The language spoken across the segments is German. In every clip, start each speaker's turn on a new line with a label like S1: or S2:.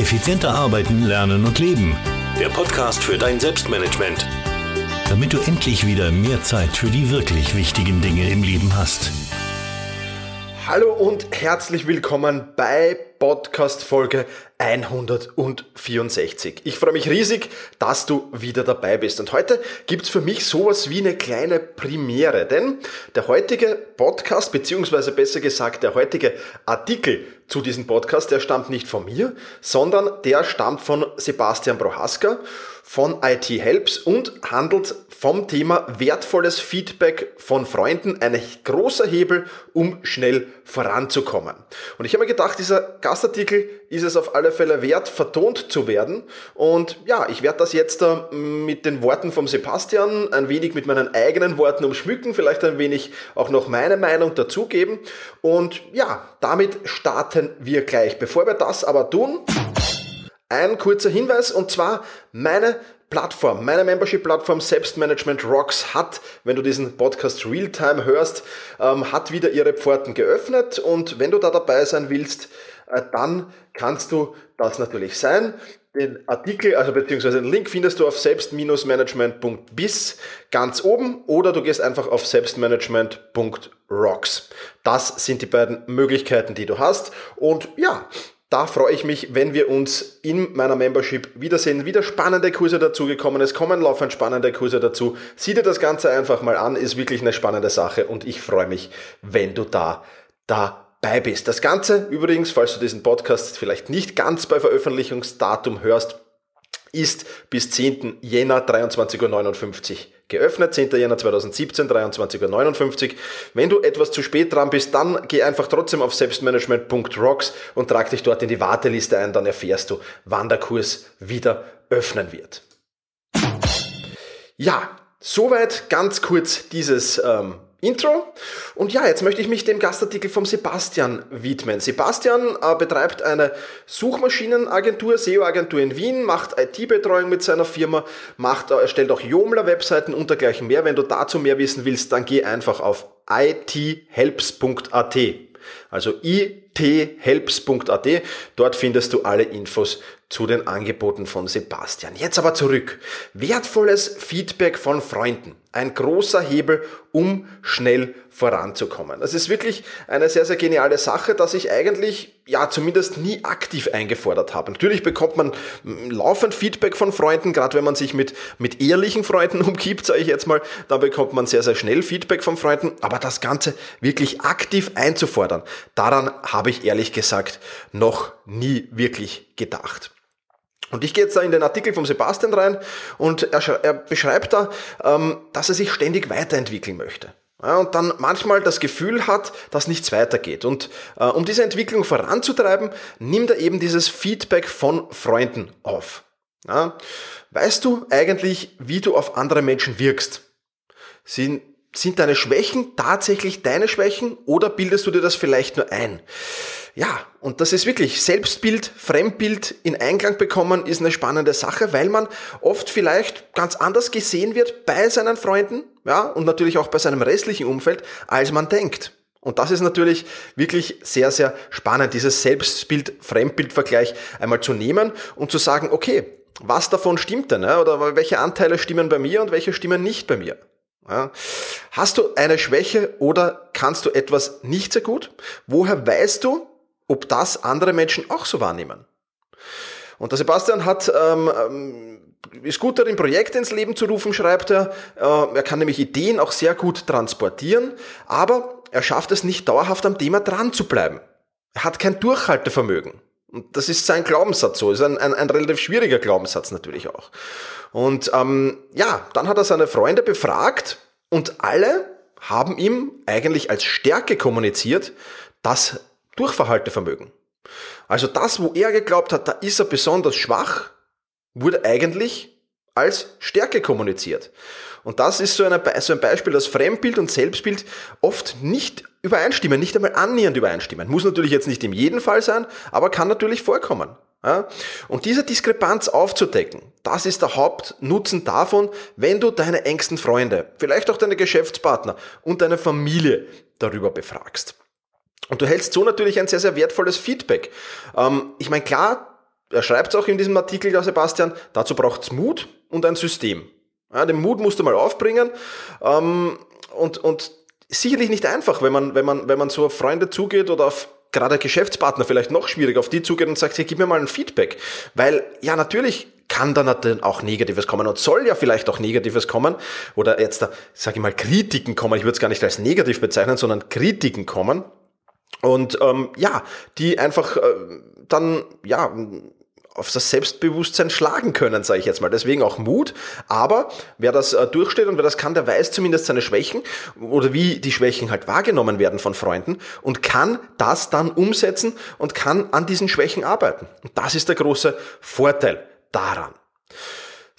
S1: Effizienter arbeiten, lernen und leben. Der Podcast für dein Selbstmanagement. Damit du endlich wieder mehr Zeit für die wirklich wichtigen Dinge im Leben hast.
S2: Hallo und herzlich willkommen bei Podcast Folge 164. Ich freue mich riesig, dass du wieder dabei bist. Und heute gibt's für mich sowas wie eine kleine Premiere, denn der heutige Podcast, beziehungsweise besser gesagt der heutige Artikel zu diesem Podcast, der stammt nicht von mir, sondern der stammt von Sebastian Prohaska von IT Helps und handelt vom Thema wertvolles Feedback von Freunden, ein großer Hebel, um schnell voranzukommen. Und ich habe mir gedacht, dieser Gastartikel ist es auf alle Fälle wert, vertont zu werden. Und ja, ich werde das jetzt mit den Worten vom Sebastian ein wenig mit meinen eigenen Worten umschmücken, vielleicht ein wenig auch noch meine Meinung dazugeben. Und ja, damit starten wir gleich. Bevor wir das aber tun, ein kurzer Hinweis und zwar meine Plattform, meine Membership-Plattform Selbstmanagement Rocks hat, wenn du diesen Podcast Realtime hörst, ähm, hat wieder ihre Pforten geöffnet und wenn du da dabei sein willst, äh, dann kannst du das natürlich sein. Den Artikel, also beziehungsweise den Link findest du auf selbst-management.bis ganz oben oder du gehst einfach auf selbstmanagement.rocks. Das sind die beiden Möglichkeiten, die du hast. Und ja, da freue ich mich, wenn wir uns in meiner Membership wiedersehen. Wieder spannende Kurse dazugekommen. Es kommen laufend spannende Kurse dazu. Sieh dir das Ganze einfach mal an. Ist wirklich eine spannende Sache und ich freue mich, wenn du da dabei bist. Das Ganze übrigens, falls du diesen Podcast vielleicht nicht ganz bei Veröffentlichungsdatum hörst, ist bis 10. Jänner 23.59 Uhr geöffnet, 10. Jänner 2017, 23.59 Uhr. Wenn du etwas zu spät dran bist, dann geh einfach trotzdem auf selbstmanagement.rocks und trag dich dort in die Warteliste ein, dann erfährst du, wann der Kurs wieder öffnen wird. Ja, soweit ganz kurz dieses ähm, Intro. Und ja, jetzt möchte ich mich dem Gastartikel vom Sebastian widmen. Sebastian äh, betreibt eine Suchmaschinenagentur, SEO-Agentur in Wien, macht IT-Betreuung mit seiner Firma, macht, äh, erstellt auch Joomla-Webseiten und dergleichen mehr. Wenn du dazu mehr wissen willst, dann geh einfach auf ithelps.at. Also ithelps.at. Dort findest du alle Infos zu den Angeboten von Sebastian. Jetzt aber zurück. Wertvolles Feedback von Freunden. Ein großer Hebel, um schnell voranzukommen. Das ist wirklich eine sehr, sehr geniale Sache, dass ich eigentlich, ja, zumindest nie aktiv eingefordert habe. Natürlich bekommt man laufend Feedback von Freunden, gerade wenn man sich mit, mit ehrlichen Freunden umgibt, sage ich jetzt mal, da bekommt man sehr, sehr schnell Feedback von Freunden. Aber das Ganze wirklich aktiv einzufordern, daran habe ich ehrlich gesagt noch nie wirklich gedacht. Und ich gehe jetzt da in den Artikel vom Sebastian rein und er, er beschreibt da, ähm, dass er sich ständig weiterentwickeln möchte. Ja, und dann manchmal das Gefühl hat, dass nichts weitergeht. Und äh, um diese Entwicklung voranzutreiben, nimmt er eben dieses Feedback von Freunden auf. Ja, weißt du eigentlich, wie du auf andere Menschen wirkst? Sind, sind deine Schwächen tatsächlich deine Schwächen oder bildest du dir das vielleicht nur ein? Ja, und das ist wirklich Selbstbild, Fremdbild in Einklang bekommen, ist eine spannende Sache, weil man oft vielleicht ganz anders gesehen wird bei seinen Freunden, ja, und natürlich auch bei seinem restlichen Umfeld, als man denkt. Und das ist natürlich wirklich sehr, sehr spannend, dieses Selbstbild-Fremdbild-Vergleich einmal zu nehmen und zu sagen, okay, was davon stimmt denn? Oder welche Anteile stimmen bei mir und welche stimmen nicht bei mir? Ja. Hast du eine Schwäche oder kannst du etwas nicht sehr gut? Woher weißt du, ob das andere Menschen auch so wahrnehmen. Und der Sebastian hat, ähm, ähm, ist gut darin, Projekte ins Leben zu rufen, schreibt er. Äh, er kann nämlich Ideen auch sehr gut transportieren, aber er schafft es nicht dauerhaft am Thema dran zu bleiben. Er hat kein Durchhaltevermögen. Und das ist sein Glaubenssatz so. Ist ein, ein, ein relativ schwieriger Glaubenssatz natürlich auch. Und ähm, ja, dann hat er seine Freunde befragt und alle haben ihm eigentlich als Stärke kommuniziert, dass Durchverhaltevermögen. Also das, wo er geglaubt hat, da ist er besonders schwach, wurde eigentlich als Stärke kommuniziert. Und das ist so, eine, so ein Beispiel, dass Fremdbild und Selbstbild oft nicht übereinstimmen, nicht einmal annähernd übereinstimmen. Muss natürlich jetzt nicht in jedem Fall sein, aber kann natürlich vorkommen. Und diese Diskrepanz aufzudecken, das ist der Hauptnutzen davon, wenn du deine engsten Freunde, vielleicht auch deine Geschäftspartner und deine Familie darüber befragst. Und du hältst so natürlich ein sehr, sehr wertvolles Feedback. Ähm, ich meine, klar, er schreibt es auch in diesem Artikel, der Sebastian, dazu braucht es Mut und ein System. Den Mut musst du mal aufbringen ähm, und, und sicherlich nicht einfach, wenn man, wenn man, wenn man so auf Freunde zugeht oder auf gerade Geschäftspartner vielleicht noch schwierig, auf die zugeht und sagt, hey, gib mir mal ein Feedback. Weil ja, natürlich kann da natürlich auch Negatives kommen und soll ja vielleicht auch Negatives kommen oder jetzt sage ich mal, Kritiken kommen. Ich würde es gar nicht als negativ bezeichnen, sondern Kritiken kommen. Und ähm, ja, die einfach äh, dann ja auf das Selbstbewusstsein schlagen können, sage ich jetzt mal. Deswegen auch Mut. Aber wer das äh, durchsteht und wer das kann, der weiß zumindest seine Schwächen oder wie die Schwächen halt wahrgenommen werden von Freunden und kann das dann umsetzen und kann an diesen Schwächen arbeiten. Und das ist der große Vorteil daran.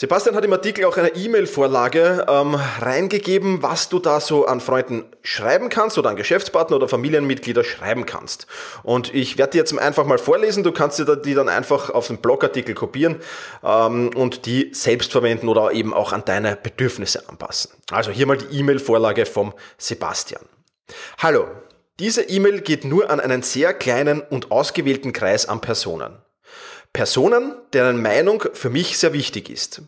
S2: Sebastian hat im Artikel auch eine E-Mail-Vorlage ähm, reingegeben, was du da so an Freunden schreiben kannst oder an Geschäftspartner oder Familienmitglieder schreiben kannst. Und ich werde die jetzt einfach mal vorlesen. Du kannst dir die dann einfach auf den Blogartikel kopieren ähm, und die selbst verwenden oder eben auch an deine Bedürfnisse anpassen. Also hier mal die E-Mail-Vorlage vom Sebastian. Hallo, diese E-Mail geht nur an einen sehr kleinen und ausgewählten Kreis an Personen. Personen, deren Meinung für mich sehr wichtig ist.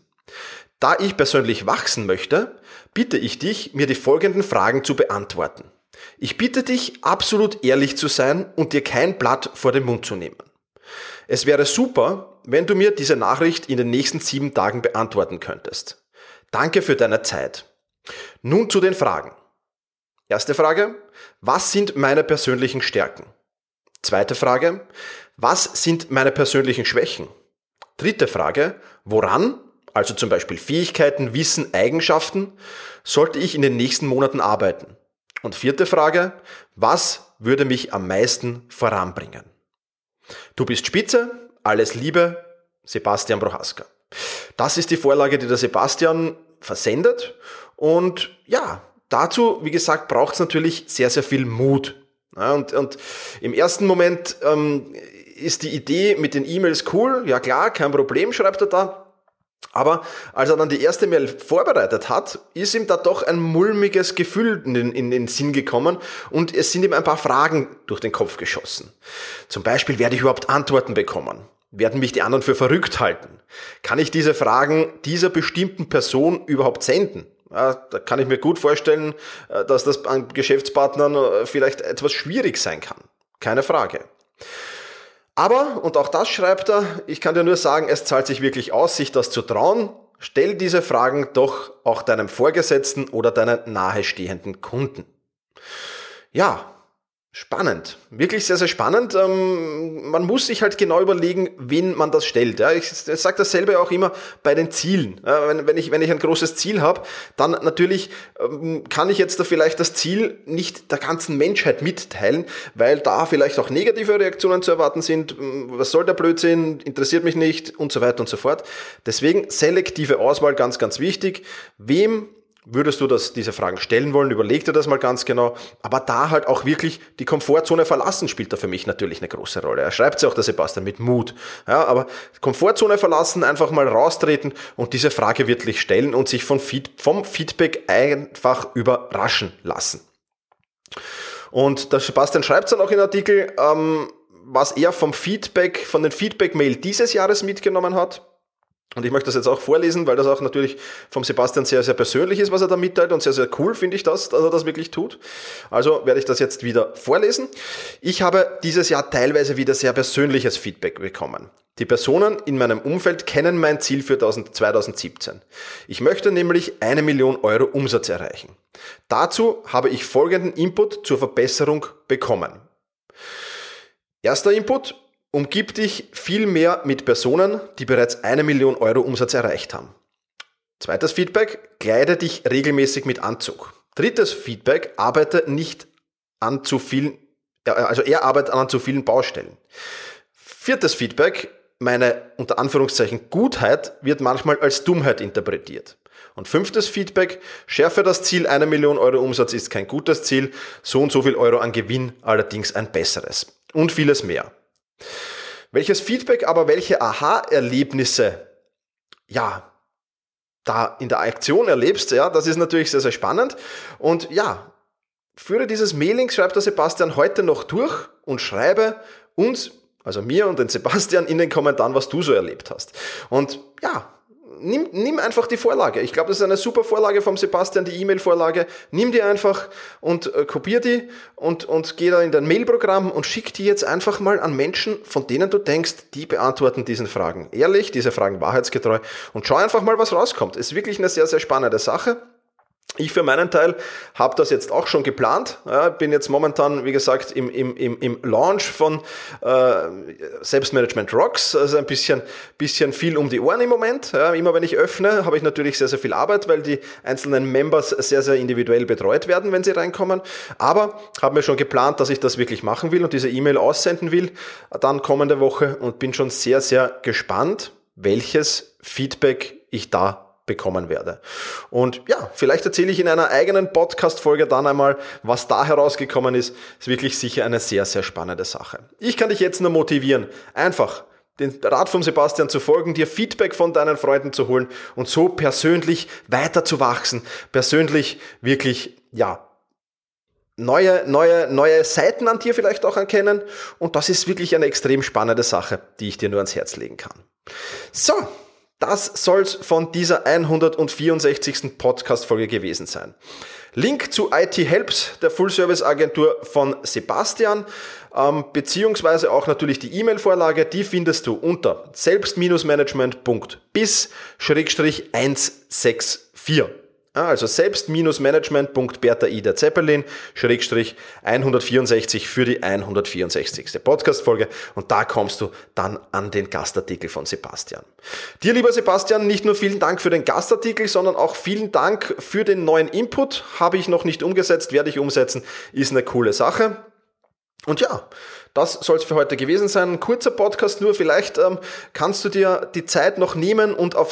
S2: Da ich persönlich wachsen möchte, bitte ich dich, mir die folgenden Fragen zu beantworten. Ich bitte dich, absolut ehrlich zu sein und dir kein Blatt vor den Mund zu nehmen. Es wäre super, wenn du mir diese Nachricht in den nächsten sieben Tagen beantworten könntest. Danke für deine Zeit. Nun zu den Fragen. Erste Frage. Was sind meine persönlichen Stärken? Zweite Frage. Was sind meine persönlichen Schwächen? Dritte Frage, woran, also zum Beispiel Fähigkeiten, Wissen, Eigenschaften, sollte ich in den nächsten Monaten arbeiten? Und vierte Frage, was würde mich am meisten voranbringen? Du bist Spitze, alles Liebe, Sebastian Prohaska. Das ist die Vorlage, die der Sebastian versendet. Und ja, dazu, wie gesagt, braucht es natürlich sehr, sehr viel Mut. Ja, und, und im ersten Moment ähm, ist die Idee mit den E-Mails cool, ja klar, kein Problem, schreibt er da. Aber als er dann die erste Mail vorbereitet hat, ist ihm da doch ein mulmiges Gefühl in den, in den Sinn gekommen und es sind ihm ein paar Fragen durch den Kopf geschossen. Zum Beispiel, werde ich überhaupt Antworten bekommen? Werden mich die anderen für verrückt halten? Kann ich diese Fragen dieser bestimmten Person überhaupt senden? Ja, da kann ich mir gut vorstellen, äh, dass das an Geschäftspartnern äh, vielleicht etwas schwierig sein kann. Keine Frage. Aber, und auch das schreibt er, ich kann dir nur sagen, es zahlt sich wirklich aus, sich das zu trauen. Stell diese Fragen doch auch deinem Vorgesetzten oder deinen nahestehenden Kunden. Ja, Spannend, wirklich sehr, sehr spannend. Ähm, man muss sich halt genau überlegen, wen man das stellt. Ich sage dasselbe auch immer bei den Zielen. Wenn ich, wenn ich ein großes Ziel habe, dann natürlich ähm, kann ich jetzt da vielleicht das Ziel nicht der ganzen Menschheit mitteilen, weil da vielleicht auch negative Reaktionen zu erwarten sind. Ähm, was soll der Blödsinn? Interessiert mich nicht und so weiter und so fort. Deswegen selektive Auswahl ganz, ganz wichtig. Wem Würdest du das, diese Fragen stellen wollen, überleg dir das mal ganz genau. Aber da halt auch wirklich die Komfortzone verlassen spielt da für mich natürlich eine große Rolle. Er schreibt es auch der Sebastian mit Mut. Ja, aber Komfortzone verlassen, einfach mal raustreten und diese Frage wirklich stellen und sich von Feed, vom Feedback einfach überraschen lassen. Und der Sebastian schreibt dann auch in Artikel, ähm, was er vom Feedback, von den Feedback-Mail dieses Jahres mitgenommen hat. Und ich möchte das jetzt auch vorlesen, weil das auch natürlich vom Sebastian sehr, sehr persönlich ist, was er da mitteilt und sehr, sehr cool finde ich das, dass er das wirklich tut. Also werde ich das jetzt wieder vorlesen. Ich habe dieses Jahr teilweise wieder sehr persönliches Feedback bekommen. Die Personen in meinem Umfeld kennen mein Ziel für 2017. Ich möchte nämlich eine Million Euro Umsatz erreichen. Dazu habe ich folgenden Input zur Verbesserung bekommen. Erster Input, Umgib dich viel mehr mit Personen, die bereits eine Million Euro Umsatz erreicht haben. Zweites Feedback, kleide dich regelmäßig mit Anzug. Drittes Feedback, arbeite nicht an zu vielen, also er arbeitet an zu vielen Baustellen. Viertes Feedback, meine unter Anführungszeichen Gutheit wird manchmal als Dummheit interpretiert. Und fünftes Feedback, schärfe das Ziel, eine Million Euro Umsatz ist kein gutes Ziel, so und so viel Euro an Gewinn allerdings ein besseres. Und vieles mehr. Welches Feedback, aber welche Aha-Erlebnisse, ja, da in der Aktion erlebst, ja, das ist natürlich sehr, sehr spannend. Und ja, führe dieses Mailing, schreibt der Sebastian heute noch durch und schreibe uns also mir und den Sebastian, in den Kommentaren, was du so erlebt hast. Und ja, nimm, nimm einfach die Vorlage. Ich glaube, das ist eine super Vorlage vom Sebastian, die E-Mail-Vorlage. Nimm die einfach und äh, kopier die und, und geh da in dein Mailprogramm und schick die jetzt einfach mal an Menschen, von denen du denkst, die beantworten diesen Fragen. Ehrlich, diese Fragen wahrheitsgetreu und schau einfach mal, was rauskommt. Ist wirklich eine sehr, sehr spannende Sache. Ich für meinen Teil habe das jetzt auch schon geplant. Ja, bin jetzt momentan, wie gesagt, im, im, im, im Launch von äh, Selbstmanagement Rocks. Also ein bisschen, bisschen viel um die Ohren im Moment. Ja, immer wenn ich öffne, habe ich natürlich sehr, sehr viel Arbeit, weil die einzelnen Members sehr, sehr individuell betreut werden, wenn sie reinkommen. Aber habe mir schon geplant, dass ich das wirklich machen will und diese E-Mail aussenden will, dann kommende Woche und bin schon sehr, sehr gespannt, welches Feedback ich da bekommen werde. Und ja, vielleicht erzähle ich in einer eigenen Podcast-Folge dann einmal, was da herausgekommen ist. Ist wirklich sicher eine sehr, sehr spannende Sache. Ich kann dich jetzt nur motivieren, einfach den Rat von Sebastian zu folgen, dir Feedback von deinen Freunden zu holen und so persönlich weiter zu wachsen, persönlich wirklich, ja, neue, neue, neue Seiten an dir vielleicht auch erkennen. Und das ist wirklich eine extrem spannende Sache, die ich dir nur ans Herz legen kann. So, das soll's von dieser 164. Podcast-Folge gewesen sein. Link zu IT Helps, der Full-Service-Agentur von Sebastian, ähm, beziehungsweise auch natürlich die E-Mail-Vorlage, die findest du unter selbst-management.bis-164. Ah, also selbst-management.bertha Ida Zeppelin, Schrägstrich 164 für die 164. Podcast-Folge und da kommst du dann an den Gastartikel von Sebastian. Dir, lieber Sebastian, nicht nur vielen Dank für den Gastartikel, sondern auch vielen Dank für den neuen Input. Habe ich noch nicht umgesetzt, werde ich umsetzen, ist eine coole Sache. Und ja, das soll es für heute gewesen sein. Ein kurzer Podcast nur. Vielleicht ähm, kannst du dir die Zeit noch nehmen und auf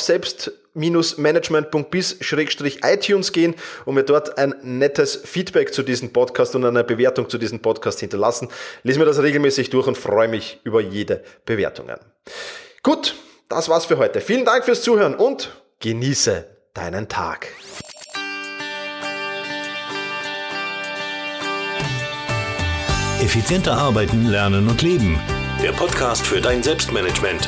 S2: selbst-management.bis-iTunes gehen und mir dort ein nettes Feedback zu diesem Podcast und eine Bewertung zu diesem Podcast hinterlassen. Lies mir das regelmäßig durch und freue mich über jede Bewertung. Gut, das war's für heute. Vielen Dank fürs Zuhören und genieße deinen Tag.
S1: Effizienter arbeiten, lernen und leben. Der Podcast für dein Selbstmanagement.